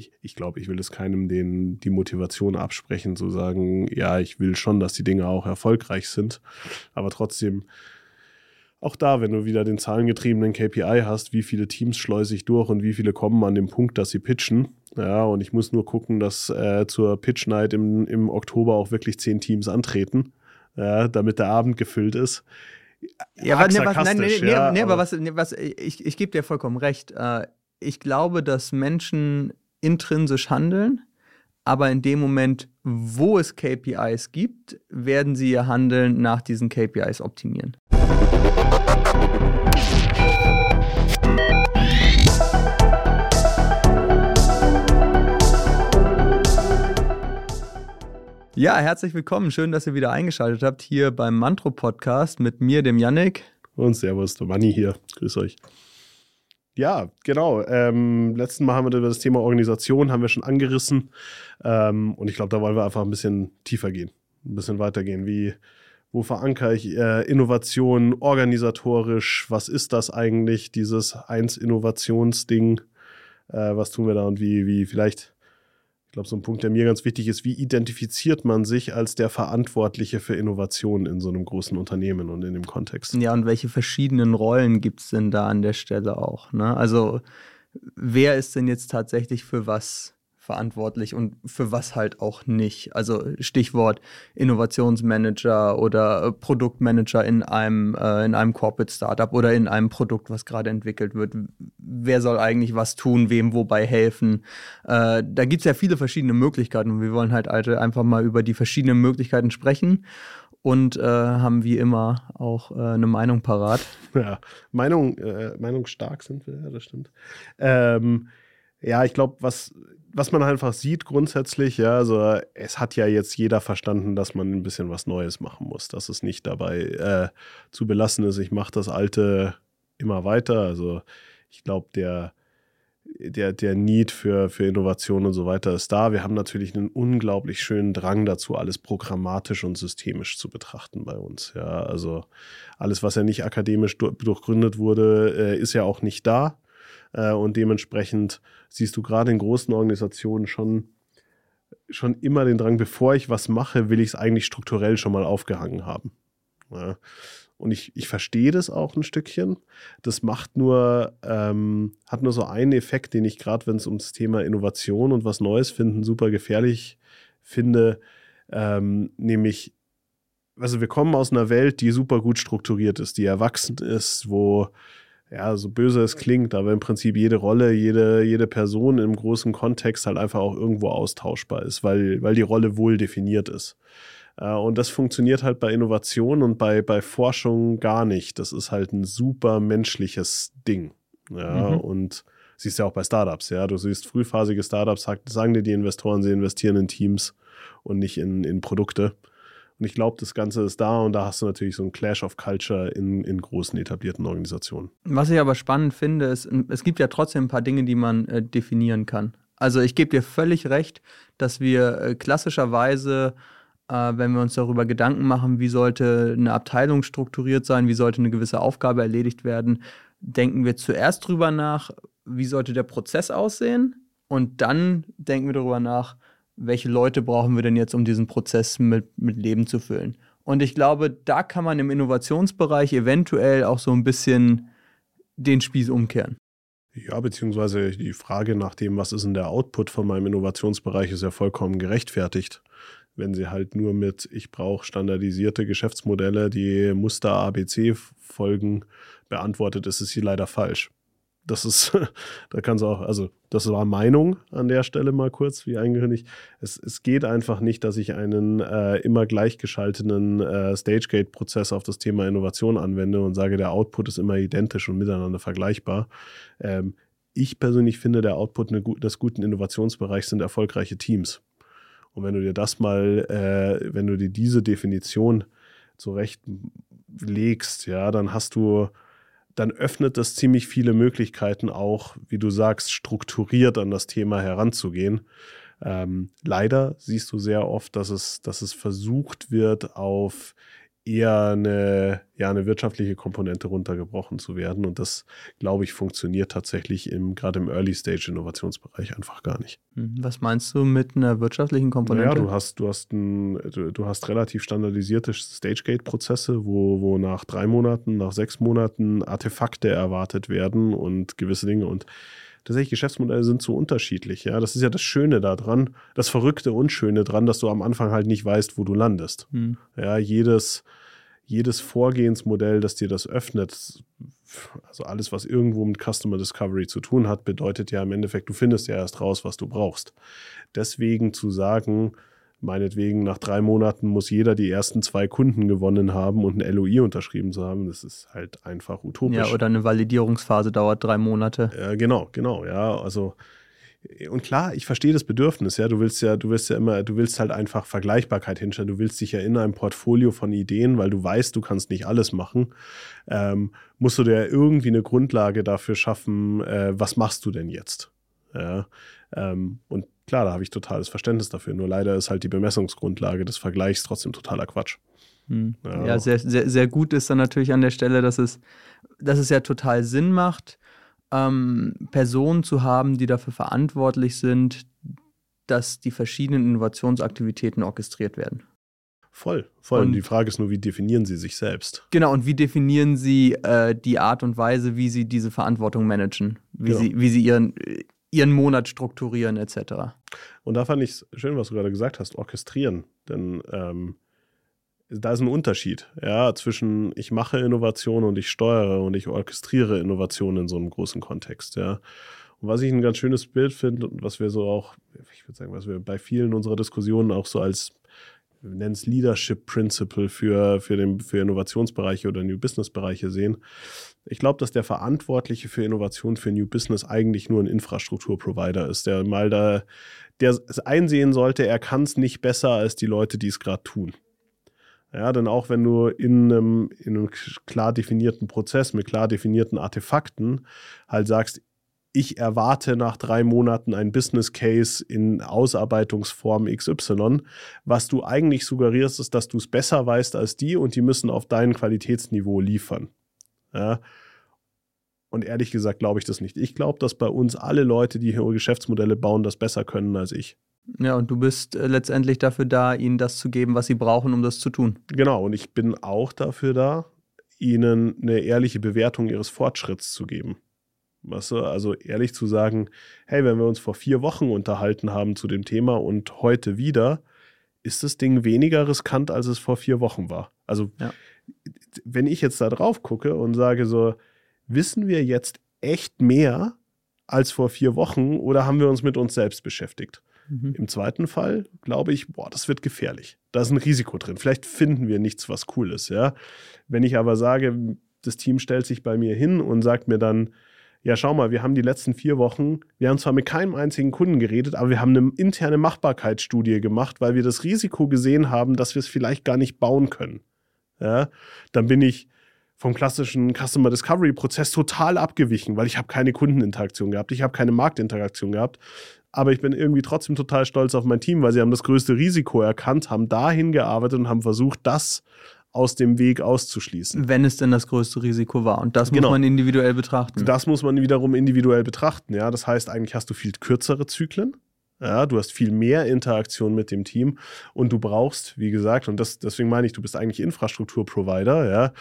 ich, ich glaube, ich will es keinem den, die Motivation absprechen, zu sagen, ja, ich will schon, dass die Dinge auch erfolgreich sind. Aber trotzdem, auch da, wenn du wieder den zahlengetriebenen KPI hast, wie viele Teams schleuse ich durch und wie viele kommen an den Punkt, dass sie pitchen. Ja, und ich muss nur gucken, dass äh, zur Pitch Night im, im Oktober auch wirklich zehn Teams antreten, ja, damit der Abend gefüllt ist. Ja, aber, ne, was, nein, nee, nee, ja, nee, aber, aber was, was ich, ich gebe dir vollkommen recht. Äh, ich glaube, dass Menschen intrinsisch handeln, aber in dem Moment, wo es KPIs gibt, werden sie ihr Handeln nach diesen KPIs optimieren. Ja, herzlich willkommen. Schön, dass ihr wieder eingeschaltet habt hier beim Mantro Podcast mit mir, dem Yannick. Und Servus, der Manni hier. Grüß euch. Ja, genau. Ähm, letzten Mal haben wir das Thema Organisation haben wir schon angerissen. Ähm, und ich glaube, da wollen wir einfach ein bisschen tiefer gehen, ein bisschen weitergehen. Wie, wo verankere ich äh, Innovation organisatorisch? Was ist das eigentlich, dieses Eins-Innovationsding? Äh, was tun wir da und wie, wie vielleicht, ich glaube, so ein Punkt, der mir ganz wichtig ist, wie identifiziert man sich als der Verantwortliche für Innovation in so einem großen Unternehmen und in dem Kontext? Ja, und welche verschiedenen Rollen gibt es denn da an der Stelle auch? Ne? Also, wer ist denn jetzt tatsächlich für was verantwortlich und für was halt auch nicht. Also Stichwort Innovationsmanager oder äh, Produktmanager in einem, äh, in einem Corporate Startup oder in einem Produkt, was gerade entwickelt wird. Wer soll eigentlich was tun, wem wobei helfen? Äh, da gibt es ja viele verschiedene Möglichkeiten und wir wollen halt einfach mal über die verschiedenen Möglichkeiten sprechen und äh, haben wie immer auch äh, eine Meinung parat. Ja, Meinung, äh, Meinung stark sind wir, ja, das stimmt. Ähm, ja, ich glaube, was was man einfach sieht grundsätzlich, ja, also es hat ja jetzt jeder verstanden, dass man ein bisschen was Neues machen muss, dass es nicht dabei äh, zu belassen ist, ich mache das Alte immer weiter. Also ich glaube, der, der, der Need für, für Innovation und so weiter ist da. Wir haben natürlich einen unglaublich schönen Drang dazu, alles programmatisch und systemisch zu betrachten bei uns. Ja, also alles, was ja nicht akademisch durchgründet wurde, äh, ist ja auch nicht da. Äh, und dementsprechend siehst du gerade in großen Organisationen schon, schon immer den Drang, bevor ich was mache, will ich es eigentlich strukturell schon mal aufgehangen haben. Ja. Und ich, ich verstehe das auch ein Stückchen. Das macht nur, ähm, hat nur so einen Effekt, den ich gerade, wenn es ums Thema Innovation und was Neues finden, super gefährlich finde. Ähm, nämlich, also wir kommen aus einer Welt, die super gut strukturiert ist, die erwachsen ist, wo ja, so böse es klingt, aber im Prinzip jede Rolle, jede, jede Person im großen Kontext halt einfach auch irgendwo austauschbar ist, weil, weil die Rolle wohl definiert ist. Äh, und das funktioniert halt bei Innovation und bei, bei Forschung gar nicht. Das ist halt ein super menschliches Ding. Ja, mhm. und siehst ja auch bei Startups, ja. Du siehst frühphasige Startups, sagen dir die Investoren, sie investieren in Teams und nicht in, in Produkte. Und ich glaube, das Ganze ist da und da hast du natürlich so einen Clash of Culture in, in großen etablierten Organisationen. Was ich aber spannend finde, ist, es gibt ja trotzdem ein paar Dinge, die man äh, definieren kann. Also ich gebe dir völlig recht, dass wir äh, klassischerweise, äh, wenn wir uns darüber Gedanken machen, wie sollte eine Abteilung strukturiert sein, wie sollte eine gewisse Aufgabe erledigt werden, denken wir zuerst drüber nach, wie sollte der Prozess aussehen und dann denken wir darüber nach, welche Leute brauchen wir denn jetzt, um diesen Prozess mit, mit Leben zu füllen. Und ich glaube, da kann man im Innovationsbereich eventuell auch so ein bisschen den Spieß umkehren. Ja, beziehungsweise die Frage nach dem, was ist denn der Output von meinem Innovationsbereich, ist ja vollkommen gerechtfertigt. Wenn sie halt nur mit, ich brauche standardisierte Geschäftsmodelle, die Muster ABC folgen, beantwortet, ist es hier leider falsch das ist, da kannst du auch, also das war Meinung an der Stelle mal kurz, wie eingekündigt. Es, es geht einfach nicht, dass ich einen äh, immer gleichgeschalteten äh, Stage-Gate-Prozess auf das Thema Innovation anwende und sage, der Output ist immer identisch und miteinander vergleichbar. Ähm, ich persönlich finde, der Output des guten Innovationsbereichs sind erfolgreiche Teams. Und wenn du dir das mal, äh, wenn du dir diese Definition zurechtlegst, ja, dann hast du dann öffnet das ziemlich viele Möglichkeiten auch, wie du sagst, strukturiert an das Thema heranzugehen. Ähm, leider siehst du sehr oft, dass es, dass es versucht wird, auf eher eine, ja, eine wirtschaftliche Komponente runtergebrochen zu werden. Und das, glaube ich, funktioniert tatsächlich im, gerade im Early-Stage-Innovationsbereich einfach gar nicht. Hm, was meinst du mit einer wirtschaftlichen Komponente? Ja, du hast, du hast, ein, du, du hast relativ standardisierte Stage-Gate-Prozesse, wo, wo nach drei Monaten, nach sechs Monaten Artefakte erwartet werden und gewisse Dinge. Und tatsächlich Geschäftsmodelle sind so unterschiedlich. Ja, das ist ja das Schöne daran, das Verrückte und Schöne daran, dass du am Anfang halt nicht weißt, wo du landest. Hm. Ja, jedes, jedes Vorgehensmodell, das dir das öffnet, also alles, was irgendwo mit Customer Discovery zu tun hat, bedeutet ja im Endeffekt, du findest ja erst raus, was du brauchst. Deswegen zu sagen, meinetwegen nach drei Monaten muss jeder die ersten zwei Kunden gewonnen haben und ein LOI unterschrieben zu haben. Das ist halt einfach utopisch. Ja, oder eine Validierungsphase dauert drei Monate. Ja, genau, genau, ja. Also und klar, ich verstehe das Bedürfnis, ja. Du willst ja, du willst ja immer, du willst halt einfach Vergleichbarkeit hinstellen. Du willst dich ja in einem Portfolio von Ideen, weil du weißt, du kannst nicht alles machen, ähm, musst du dir irgendwie eine Grundlage dafür schaffen, äh, was machst du denn jetzt? Ja. Ähm, und klar, da habe ich totales Verständnis dafür. Nur leider ist halt die Bemessungsgrundlage des Vergleichs trotzdem totaler Quatsch. Hm. Ja, ja sehr, sehr, sehr gut ist dann natürlich an der Stelle, dass es, dass es ja total Sinn macht, ähm, Personen zu haben, die dafür verantwortlich sind, dass die verschiedenen Innovationsaktivitäten orchestriert werden. Voll, voll. Und die Frage ist nur, wie definieren Sie sich selbst? Genau, und wie definieren Sie äh, die Art und Weise, wie Sie diese Verantwortung managen, wie, genau. Sie, wie Sie Ihren, ihren Monat strukturieren etc. Und da fand ich es schön, was du gerade gesagt hast, orchestrieren. Denn ähm, da ist ein Unterschied ja, zwischen ich mache Innovation und ich steuere und ich orchestriere Innovation in so einem großen Kontext. Ja. Und was ich ein ganz schönes Bild finde und was wir so auch, ich würde sagen, was wir bei vielen unserer Diskussionen auch so als wir nennen es Leadership Principle für, für, den, für Innovationsbereiche oder New Business Bereiche sehen. Ich glaube, dass der Verantwortliche für Innovation für New Business eigentlich nur ein Infrastrukturprovider ist, der mal da, der es einsehen sollte, er kann es nicht besser als die Leute, die es gerade tun. Ja, denn auch wenn du in einem, in einem klar definierten Prozess mit klar definierten Artefakten halt sagst, ich erwarte nach drei Monaten ein Business Case in Ausarbeitungsform XY. Was du eigentlich suggerierst, ist, dass du es besser weißt als die und die müssen auf dein Qualitätsniveau liefern. Ja. Und ehrlich gesagt glaube ich das nicht. Ich glaube, dass bei uns alle Leute, die hier Geschäftsmodelle bauen, das besser können als ich. Ja, und du bist äh, letztendlich dafür da, ihnen das zu geben, was sie brauchen, um das zu tun. Genau, und ich bin auch dafür da, ihnen eine ehrliche Bewertung ihres Fortschritts zu geben. Weißt du, also ehrlich zu sagen, hey, wenn wir uns vor vier Wochen unterhalten haben zu dem Thema und heute wieder, ist das Ding weniger riskant, als es vor vier Wochen war. Also, ja. wenn ich jetzt da drauf gucke und sage so, wissen wir jetzt echt mehr als vor vier Wochen oder haben wir uns mit uns selbst beschäftigt? Mhm. Im zweiten Fall glaube ich, boah, das wird gefährlich. Da ist ein Risiko drin. Vielleicht finden wir nichts, was cool ist, ja. Wenn ich aber sage, das Team stellt sich bei mir hin und sagt mir dann, ja, schau mal, wir haben die letzten vier Wochen, wir haben zwar mit keinem einzigen Kunden geredet, aber wir haben eine interne Machbarkeitsstudie gemacht, weil wir das Risiko gesehen haben, dass wir es vielleicht gar nicht bauen können. Ja, dann bin ich vom klassischen Customer Discovery Prozess total abgewichen, weil ich habe keine Kundeninteraktion gehabt, ich habe keine Marktinteraktion gehabt, aber ich bin irgendwie trotzdem total stolz auf mein Team, weil sie haben das größte Risiko erkannt, haben dahin gearbeitet und haben versucht, das aus dem Weg auszuschließen. Wenn es denn das größte Risiko war. Und das genau. muss man individuell betrachten. Das muss man wiederum individuell betrachten. Ja, das heißt, eigentlich hast du viel kürzere Zyklen. Ja, du hast viel mehr Interaktion mit dem Team und du brauchst, wie gesagt, und das, deswegen meine ich, du bist eigentlich Infrastrukturprovider, ja.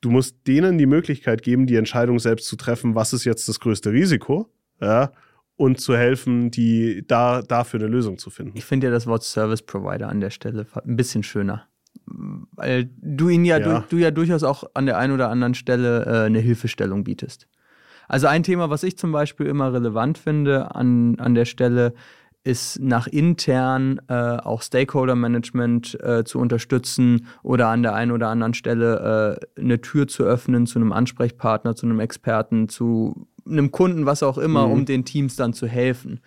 Du musst denen die Möglichkeit geben, die Entscheidung selbst zu treffen, was ist jetzt das größte Risiko, ja, und zu helfen, die da dafür eine Lösung zu finden. Ich finde ja das Wort Service Provider an der Stelle ein bisschen schöner weil du ihn ja, ja. Du, du, ja durchaus auch an der einen oder anderen Stelle äh, eine Hilfestellung bietest. Also ein Thema, was ich zum Beispiel immer relevant finde an, an der Stelle, ist nach intern äh, auch Stakeholder-Management äh, zu unterstützen oder an der einen oder anderen Stelle äh, eine Tür zu öffnen zu einem Ansprechpartner, zu einem Experten, zu einem Kunden, was auch immer, mhm. um den Teams dann zu helfen.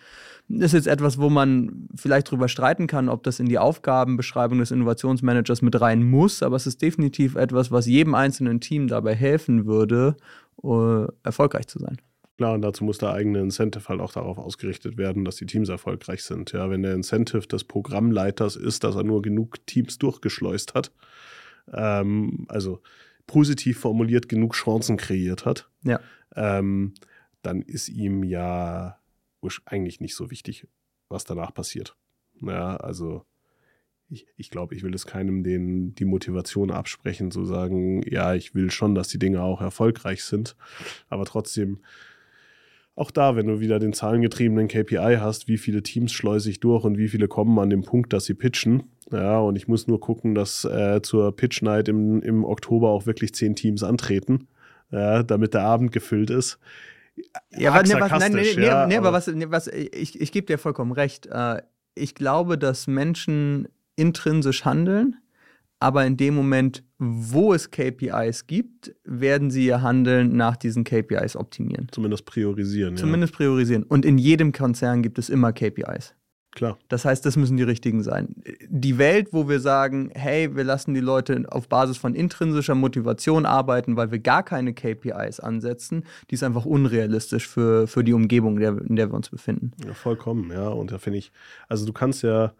Das ist jetzt etwas, wo man vielleicht drüber streiten kann, ob das in die Aufgabenbeschreibung des Innovationsmanagers mit rein muss, aber es ist definitiv etwas, was jedem einzelnen Team dabei helfen würde, uh, erfolgreich zu sein. Klar, und dazu muss der eigene Incentive halt auch darauf ausgerichtet werden, dass die Teams erfolgreich sind. Ja, wenn der Incentive des Programmleiters ist, dass er nur genug Teams durchgeschleust hat, ähm, also positiv formuliert genug Chancen kreiert hat, ja. ähm, dann ist ihm ja eigentlich nicht so wichtig, was danach passiert. Ja, also ich, ich glaube, ich will es keinem den, die Motivation absprechen, zu sagen, ja, ich will schon, dass die Dinge auch erfolgreich sind. Aber trotzdem, auch da, wenn du wieder den zahlengetriebenen KPI hast, wie viele Teams schleuse ich durch und wie viele kommen an den Punkt, dass sie pitchen. Ja, und ich muss nur gucken, dass äh, zur Pitch Night im, im Oktober auch wirklich zehn Teams antreten, ja, damit der Abend gefüllt ist. Ja, aber, ne, was, nein, nee, nee, ja, nee, aber was, nee, was ich, ich gebe dir vollkommen recht. Äh, ich glaube, dass Menschen intrinsisch handeln, aber in dem Moment, wo es KPIs gibt, werden sie ihr Handeln nach diesen KPIs optimieren. Zumindest priorisieren. Zumindest ja. priorisieren. Und in jedem Konzern gibt es immer KPIs. Klar. Das heißt, das müssen die richtigen sein. Die Welt, wo wir sagen, hey, wir lassen die Leute auf Basis von intrinsischer Motivation arbeiten, weil wir gar keine KPIs ansetzen, die ist einfach unrealistisch für, für die Umgebung, in der wir uns befinden. Ja, vollkommen, ja. Und da finde ich, also du kannst ja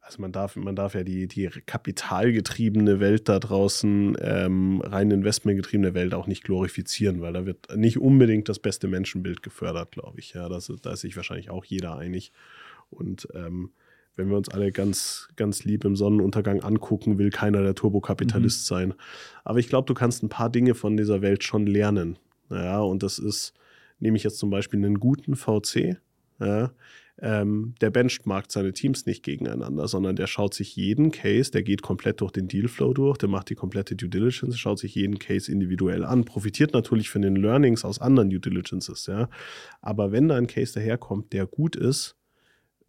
also man darf, man darf ja die, die kapitalgetriebene Welt da draußen, ähm, rein investmentgetriebene Welt auch nicht glorifizieren, weil da wird nicht unbedingt das beste Menschenbild gefördert, glaube ich. Ja, das, da ist sich wahrscheinlich auch jeder einig. Und ähm, wenn wir uns alle ganz, ganz lieb im Sonnenuntergang angucken, will keiner der Turbokapitalist mhm. sein. Aber ich glaube, du kannst ein paar Dinge von dieser Welt schon lernen. Ja, und das ist, nehme ich jetzt zum Beispiel einen guten VC, ja, ähm, der benchmarkt seine Teams nicht gegeneinander, sondern der schaut sich jeden Case, der geht komplett durch den Dealflow durch, der macht die komplette Due Diligence, schaut sich jeden Case individuell an, profitiert natürlich von den Learnings aus anderen Due Diligences, ja. Aber wenn da ein Case daherkommt, der gut ist,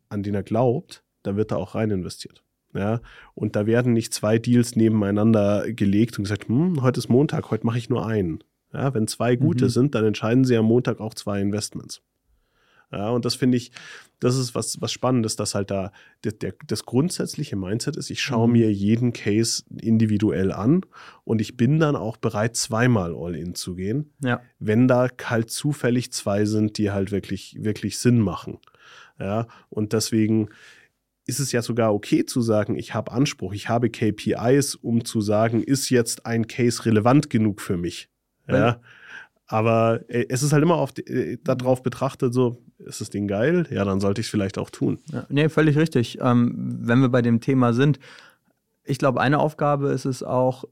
an den er glaubt, dann wird er auch rein investiert. Ja, und da werden nicht zwei Deals nebeneinander gelegt und gesagt, hm, heute ist Montag, heute mache ich nur einen. Ja, wenn zwei gute mhm. sind, dann entscheiden sie am Montag auch zwei Investments. Ja, und das finde ich, das ist was, was Spannendes, dass halt da der, der, das grundsätzliche Mindset ist, ich schaue mhm. mir jeden Case individuell an und ich bin dann auch bereit, zweimal All-In zu gehen, ja. wenn da halt zufällig zwei sind, die halt wirklich, wirklich Sinn machen. Ja, und deswegen ist es ja sogar okay zu sagen, ich habe Anspruch, ich habe KPIs, um zu sagen, ist jetzt ein Case relevant genug für mich. Ja. Aber äh, es ist halt immer die, äh, darauf betrachtet, so, ist das Ding geil? Ja, dann sollte ich es vielleicht auch tun. Ja, nee, völlig richtig. Ähm, wenn wir bei dem Thema sind, ich glaube, eine Aufgabe ist es auch,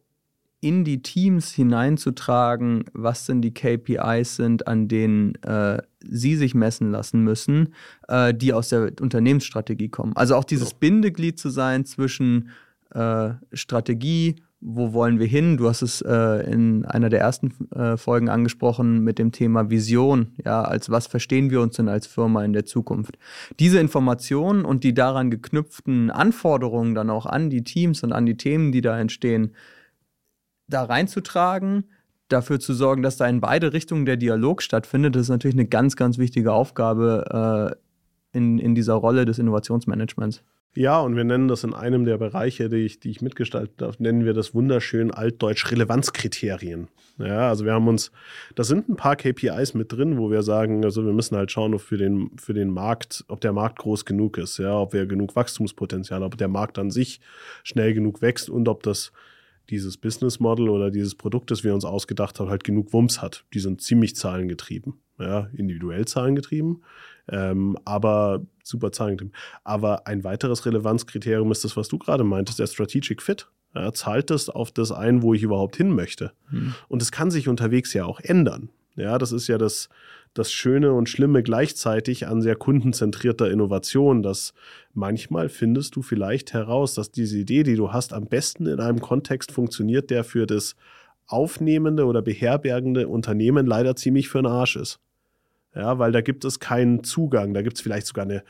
in die Teams hineinzutragen, was denn die KPIs sind, an denen äh, sie sich messen lassen müssen, äh, die aus der Unternehmensstrategie kommen. Also auch dieses so. Bindeglied zu sein zwischen äh, Strategie wo wollen wir hin? Du hast es äh, in einer der ersten äh, Folgen angesprochen mit dem Thema Vision. Ja, als was verstehen wir uns denn als Firma in der Zukunft? Diese Informationen und die daran geknüpften Anforderungen dann auch an die Teams und an die Themen, die da entstehen, da reinzutragen, dafür zu sorgen, dass da in beide Richtungen der Dialog stattfindet, das ist natürlich eine ganz, ganz wichtige Aufgabe äh, in, in dieser Rolle des Innovationsmanagements. Ja, und wir nennen das in einem der Bereiche, die ich, die ich mitgestaltet habe, nennen wir das wunderschön altdeutsch Relevanzkriterien. Ja, also wir haben uns, da sind ein paar KPIs mit drin, wo wir sagen, also wir müssen halt schauen, ob für den, für den Markt, ob der Markt groß genug ist, ja, ob wir genug Wachstumspotenzial, ob der Markt an sich schnell genug wächst und ob das dieses Business Model oder dieses Produkt, das wir uns ausgedacht haben, halt genug Wumms hat. Die sind ziemlich zahlengetrieben, ja, individuell zahlengetrieben, ähm, aber super zahlengetrieben. Aber ein weiteres Relevanzkriterium ist das, was du gerade meintest, der Strategic Fit. Ja, zahlt das auf das ein, wo ich überhaupt hin möchte? Hm. Und es kann sich unterwegs ja auch ändern. Ja, das ist ja das, das Schöne und Schlimme gleichzeitig an sehr kundenzentrierter Innovation, dass manchmal findest du vielleicht heraus, dass diese Idee, die du hast, am besten in einem Kontext funktioniert, der für das aufnehmende oder beherbergende Unternehmen leider ziemlich für den Arsch ist. Ja, weil da gibt es keinen Zugang, da gibt es vielleicht sogar eine,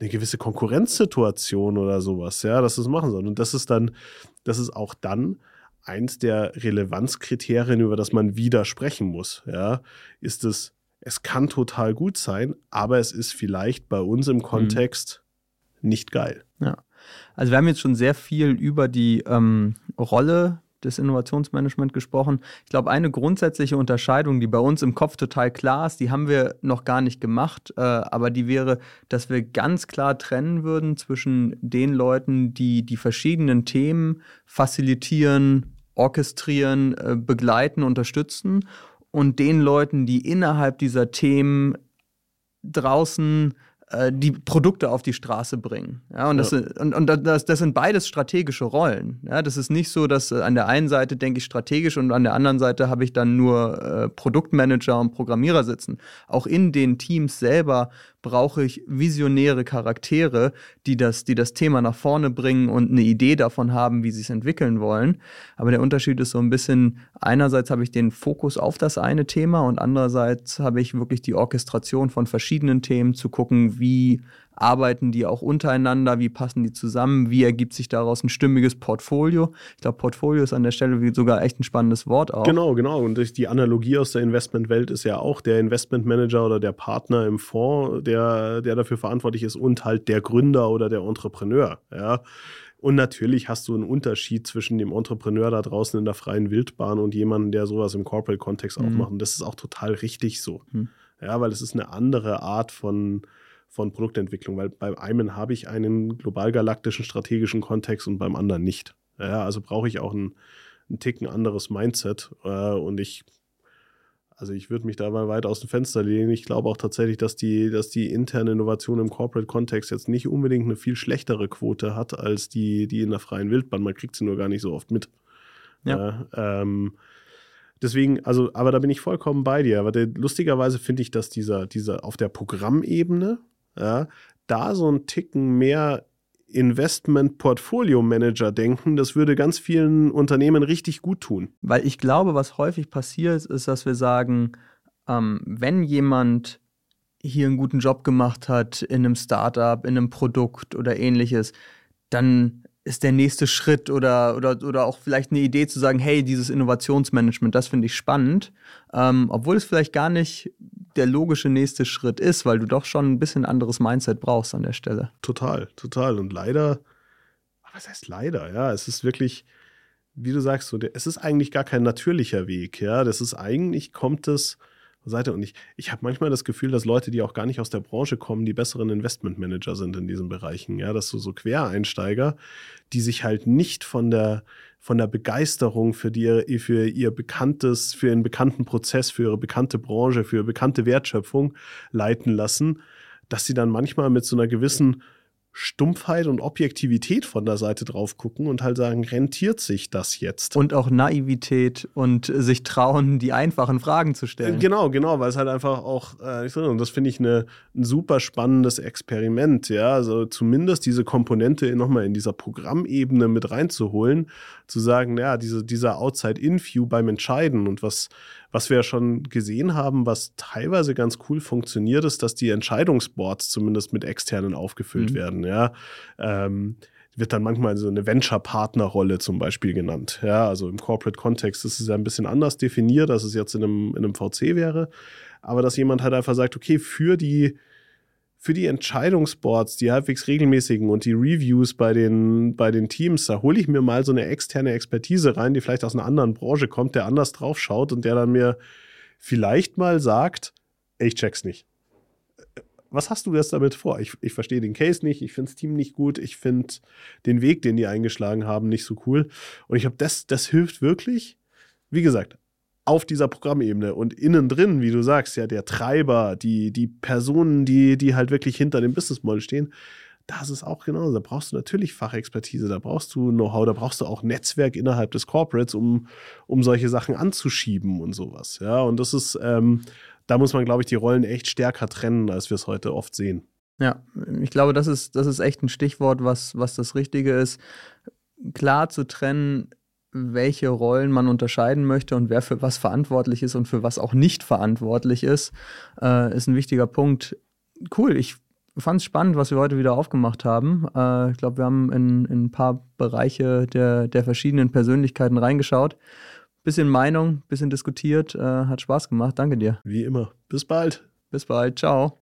eine gewisse Konkurrenzsituation oder sowas, ja, dass es machen soll. Und das ist dann, das ist auch dann eins der Relevanzkriterien, über das man widersprechen muss. Ja, ist es, es kann total gut sein, aber es ist vielleicht bei uns im mhm. Kontext mhm. nicht geil. Ja. Also wir haben jetzt schon sehr viel über die ähm, Rolle des Innovationsmanagement gesprochen. Ich glaube, eine grundsätzliche Unterscheidung, die bei uns im Kopf total klar ist, die haben wir noch gar nicht gemacht, äh, aber die wäre, dass wir ganz klar trennen würden zwischen den Leuten, die die verschiedenen Themen facilitieren, orchestrieren, äh, begleiten, unterstützen und den Leuten, die innerhalb dieser Themen draußen äh, die Produkte auf die Straße bringen. Ja, und das, ja. und, und das, das sind beides strategische Rollen. Ja, das ist nicht so, dass äh, an der einen Seite denke ich strategisch und an der anderen Seite habe ich dann nur äh, Produktmanager und Programmierer sitzen. Auch in den Teams selber brauche ich visionäre Charaktere, die das, die das Thema nach vorne bringen und eine Idee davon haben, wie sie es entwickeln wollen. Aber der Unterschied ist so ein bisschen, einerseits habe ich den Fokus auf das eine Thema und andererseits habe ich wirklich die Orchestration von verschiedenen Themen zu gucken, wie arbeiten die auch untereinander, wie passen die zusammen, wie ergibt sich daraus ein stimmiges Portfolio. Ich glaube, Portfolio ist an der Stelle sogar echt ein spannendes Wort auch. Genau, genau. Und die Analogie aus der Investmentwelt ist ja auch der Investmentmanager oder der Partner im Fonds, der, der dafür verantwortlich ist und halt der Gründer oder der Entrepreneur. Ja. Und natürlich hast du einen Unterschied zwischen dem Entrepreneur da draußen in der freien Wildbahn und jemandem, der sowas im Corporate-Kontext mhm. auch macht. Und das ist auch total richtig so. Mhm. Ja, weil es ist eine andere Art von, von Produktentwicklung, weil beim einen habe ich einen global-galaktischen strategischen Kontext und beim anderen nicht. Ja, also brauche ich auch ein, ein Ticken anderes Mindset äh, und ich also ich würde mich da mal weit aus dem Fenster lehnen. Ich glaube auch tatsächlich, dass die, dass die interne Innovation im Corporate-Kontext jetzt nicht unbedingt eine viel schlechtere Quote hat als die, die in der freien Wildbahn. Man kriegt sie nur gar nicht so oft mit. Ja. Äh, ähm, deswegen, also, aber da bin ich vollkommen bei dir. Aber der, lustigerweise finde ich, dass dieser, dieser auf der Programmebene, ja, da so ein Ticken mehr Investment-Portfolio-Manager denken, das würde ganz vielen Unternehmen richtig gut tun. Weil ich glaube, was häufig passiert, ist, dass wir sagen, ähm, wenn jemand hier einen guten Job gemacht hat in einem Startup, in einem Produkt oder ähnliches, dann ist der nächste Schritt oder, oder, oder auch vielleicht eine Idee zu sagen, hey, dieses Innovationsmanagement, das finde ich spannend, ähm, obwohl es vielleicht gar nicht der logische nächste Schritt ist, weil du doch schon ein bisschen anderes Mindset brauchst an der Stelle. Total, total. Und leider, was heißt leider, ja, es ist wirklich, wie du sagst, so, es ist eigentlich gar kein natürlicher Weg, ja. Das ist eigentlich, kommt es Seite. Und ich, ich habe manchmal das Gefühl, dass Leute, die auch gar nicht aus der Branche kommen, die besseren Investmentmanager sind in diesen Bereichen. Ja, dass so, so Quereinsteiger, die sich halt nicht von der, von der Begeisterung für, die, für ihr bekanntes, für ihren bekannten Prozess, für ihre bekannte Branche, für ihre bekannte Wertschöpfung leiten lassen, dass sie dann manchmal mit so einer gewissen Stumpfheit und Objektivität von der Seite drauf gucken und halt sagen, rentiert sich das jetzt? Und auch Naivität und sich trauen, die einfachen Fragen zu stellen. Genau, genau, weil es halt einfach auch, äh, und das finde ich eine, ein super spannendes Experiment, ja, also zumindest diese Komponente nochmal in dieser Programmebene mit reinzuholen, zu sagen, ja, diese, dieser Outside-In-View beim Entscheiden und was, was wir ja schon gesehen haben, was teilweise ganz cool funktioniert, ist, dass die Entscheidungsboards zumindest mit externen aufgefüllt mhm. werden. Ja. Ähm, wird dann manchmal so eine Venture-Partner-Rolle zum Beispiel genannt. Ja, also im Corporate-Kontext ist es ja ein bisschen anders definiert, als es jetzt in einem, in einem VC wäre. Aber dass jemand halt einfach sagt, okay, für die, für die Entscheidungsboards, die halbwegs regelmäßigen und die Reviews bei den, bei den Teams, da hole ich mir mal so eine externe Expertise rein, die vielleicht aus einer anderen Branche kommt, der anders drauf schaut und der dann mir vielleicht mal sagt, ich check's nicht. Was hast du jetzt damit vor? Ich, ich verstehe den Case nicht, ich finde das Team nicht gut, ich finde den Weg, den die eingeschlagen haben, nicht so cool. Und ich habe das, das hilft wirklich. Wie gesagt, auf dieser Programmebene und innen drin, wie du sagst, ja, der Treiber, die, die Personen, die, die halt wirklich hinter dem Business Model stehen, da ist auch genauso. Da brauchst du natürlich Fachexpertise, da brauchst du Know-how, da brauchst du auch Netzwerk innerhalb des Corporates, um, um solche Sachen anzuschieben und sowas. Ja, und das ist, ähm, da muss man, glaube ich, die Rollen echt stärker trennen, als wir es heute oft sehen. Ja, ich glaube, das ist, das ist echt ein Stichwort, was, was das Richtige ist. Klar zu trennen, welche Rollen man unterscheiden möchte und wer für was verantwortlich ist und für was auch nicht verantwortlich ist, äh, ist ein wichtiger Punkt. Cool, ich fand es spannend, was wir heute wieder aufgemacht haben. Äh, ich glaube, wir haben in, in, ein paar Bereiche der, der verschiedenen Persönlichkeiten reingeschaut. Bisschen Meinung, bisschen diskutiert, äh, hat Spaß gemacht. Danke dir. Wie immer. Bis bald. Bis bald. Ciao.